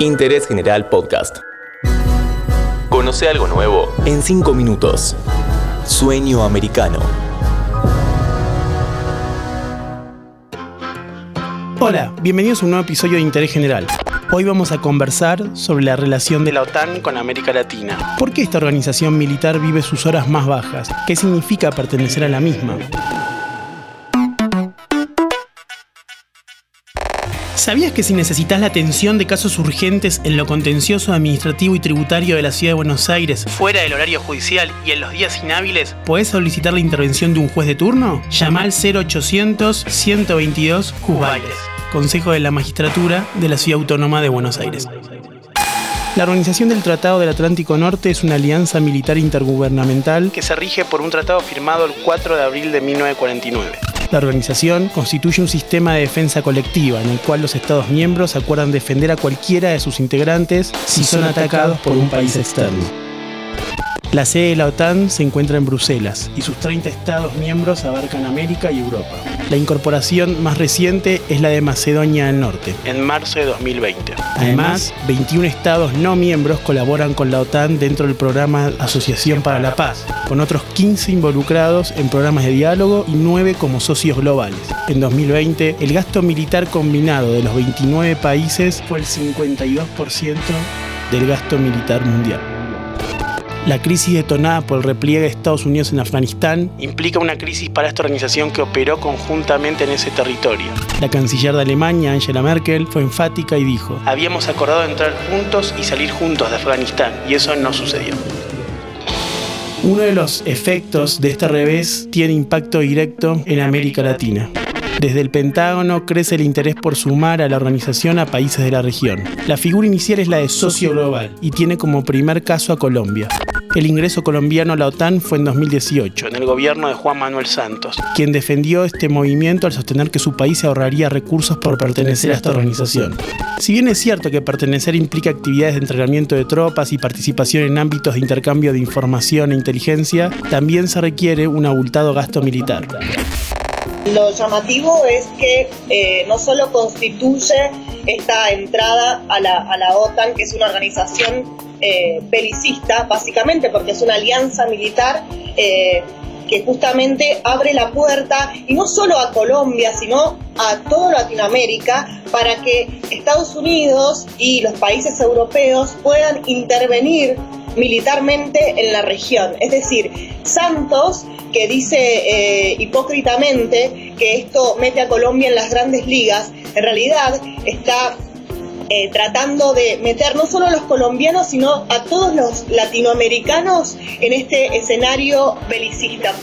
Interés General Podcast. Conoce algo nuevo en 5 minutos. Sueño americano. Hola, bienvenidos a un nuevo episodio de Interés General. Hoy vamos a conversar sobre la relación de la OTAN con América Latina. ¿Por qué esta organización militar vive sus horas más bajas? ¿Qué significa pertenecer a la misma? ¿Sabías que si necesitas la atención de casos urgentes en lo contencioso administrativo y tributario de la Ciudad de Buenos Aires, fuera del horario judicial y en los días inhábiles, podés solicitar la intervención de un juez de turno? Llama al 0800 122 Juzgales. Consejo de la Magistratura de la Ciudad Autónoma de Buenos Aires. La Organización del Tratado del Atlántico Norte es una alianza militar intergubernamental que se rige por un tratado firmado el 4 de abril de 1949. La organización constituye un sistema de defensa colectiva en el cual los Estados miembros acuerdan defender a cualquiera de sus integrantes si son atacados por un país externo. La sede de la OTAN se encuentra en Bruselas y sus 30 Estados miembros abarcan América y Europa. La incorporación más reciente es la de Macedonia del Norte, en marzo de 2020. Además, 21 Estados no miembros colaboran con la OTAN dentro del programa Asociación para la Paz, con otros 15 involucrados en programas de diálogo y 9 como socios globales. En 2020, el gasto militar combinado de los 29 países fue el 52% del gasto militar mundial. La crisis detonada por el repliegue de Estados Unidos en Afganistán implica una crisis para esta organización que operó conjuntamente en ese territorio. La canciller de Alemania, Angela Merkel, fue enfática y dijo, habíamos acordado entrar juntos y salir juntos de Afganistán, y eso no sucedió. Uno de los efectos de este revés tiene impacto directo en América Latina. Desde el Pentágono crece el interés por sumar a la organización a países de la región. La figura inicial es la de socio global y tiene como primer caso a Colombia. El ingreso colombiano a la OTAN fue en 2018, en el gobierno de Juan Manuel Santos, quien defendió este movimiento al sostener que su país se ahorraría recursos por pertenecer a esta organización. Si bien es cierto que pertenecer implica actividades de entrenamiento de tropas y participación en ámbitos de intercambio de información e inteligencia, también se requiere un abultado gasto militar. Lo llamativo es que eh, no solo constituye esta entrada a la, a la OTAN, que es una organización eh, básicamente porque es una alianza militar eh, que justamente abre la puerta, y no solo a Colombia, sino a toda Latinoamérica, para que Estados Unidos y los países europeos puedan intervenir militarmente en la región. Es decir, Santos, que dice eh, hipócritamente que esto mete a Colombia en las grandes ligas, en realidad está eh, tratando de meter no solo a los colombianos, sino a todos los latinoamericanos en este escenario belicista.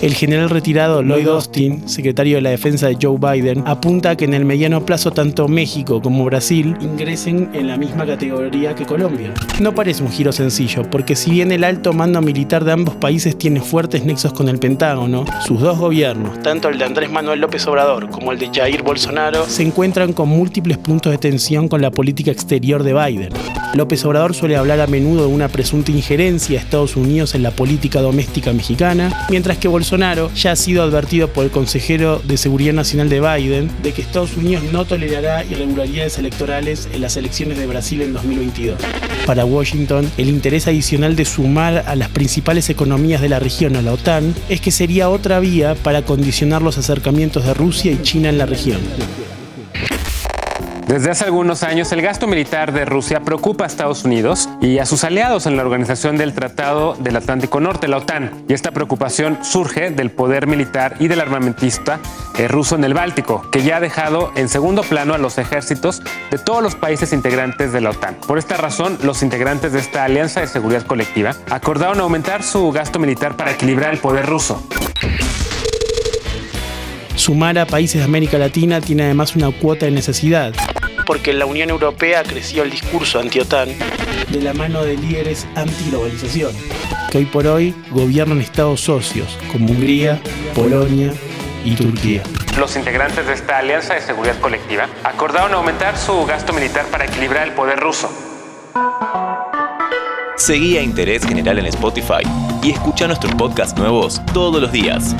El general retirado Lloyd Austin, secretario de la defensa de Joe Biden, apunta a que en el mediano plazo tanto México como Brasil ingresen en la misma categoría que Colombia. No parece un giro sencillo, porque si bien el alto mando militar de ambos países tiene fuertes nexos con el Pentágono, sus dos gobiernos, tanto el de Andrés Manuel López Obrador como el de Jair Bolsonaro, se encuentran con múltiples puntos de tensión con la política exterior de Biden. López Obrador suele hablar a menudo de una presunta injerencia de Estados Unidos en la política doméstica mexicana, mientras que Bolsonaro Bolsonaro ya ha sido advertido por el consejero de Seguridad Nacional de Biden de que Estados Unidos no tolerará irregularidades electorales en las elecciones de Brasil en 2022. Para Washington, el interés adicional de sumar a las principales economías de la región a la OTAN es que sería otra vía para condicionar los acercamientos de Rusia y China en la región. Desde hace algunos años, el gasto militar de Rusia preocupa a Estados Unidos y a sus aliados en la Organización del Tratado del Atlántico Norte, la OTAN. Y esta preocupación surge del poder militar y del armamentista eh, ruso en el Báltico, que ya ha dejado en segundo plano a los ejércitos de todos los países integrantes de la OTAN. Por esta razón, los integrantes de esta alianza de seguridad colectiva acordaron aumentar su gasto militar para equilibrar el poder ruso. Sumar a países de América Latina tiene además una cuota de necesidad porque en la Unión Europea creció el discurso anti-OTAN de la mano de líderes anti-globalización, que hoy por hoy gobiernan estados socios como Hungría, Polonia y Turquía. Los integrantes de esta alianza de seguridad colectiva acordaron aumentar su gasto militar para equilibrar el poder ruso. Seguí a Interés General en Spotify y escucha nuestros podcasts nuevos todos los días.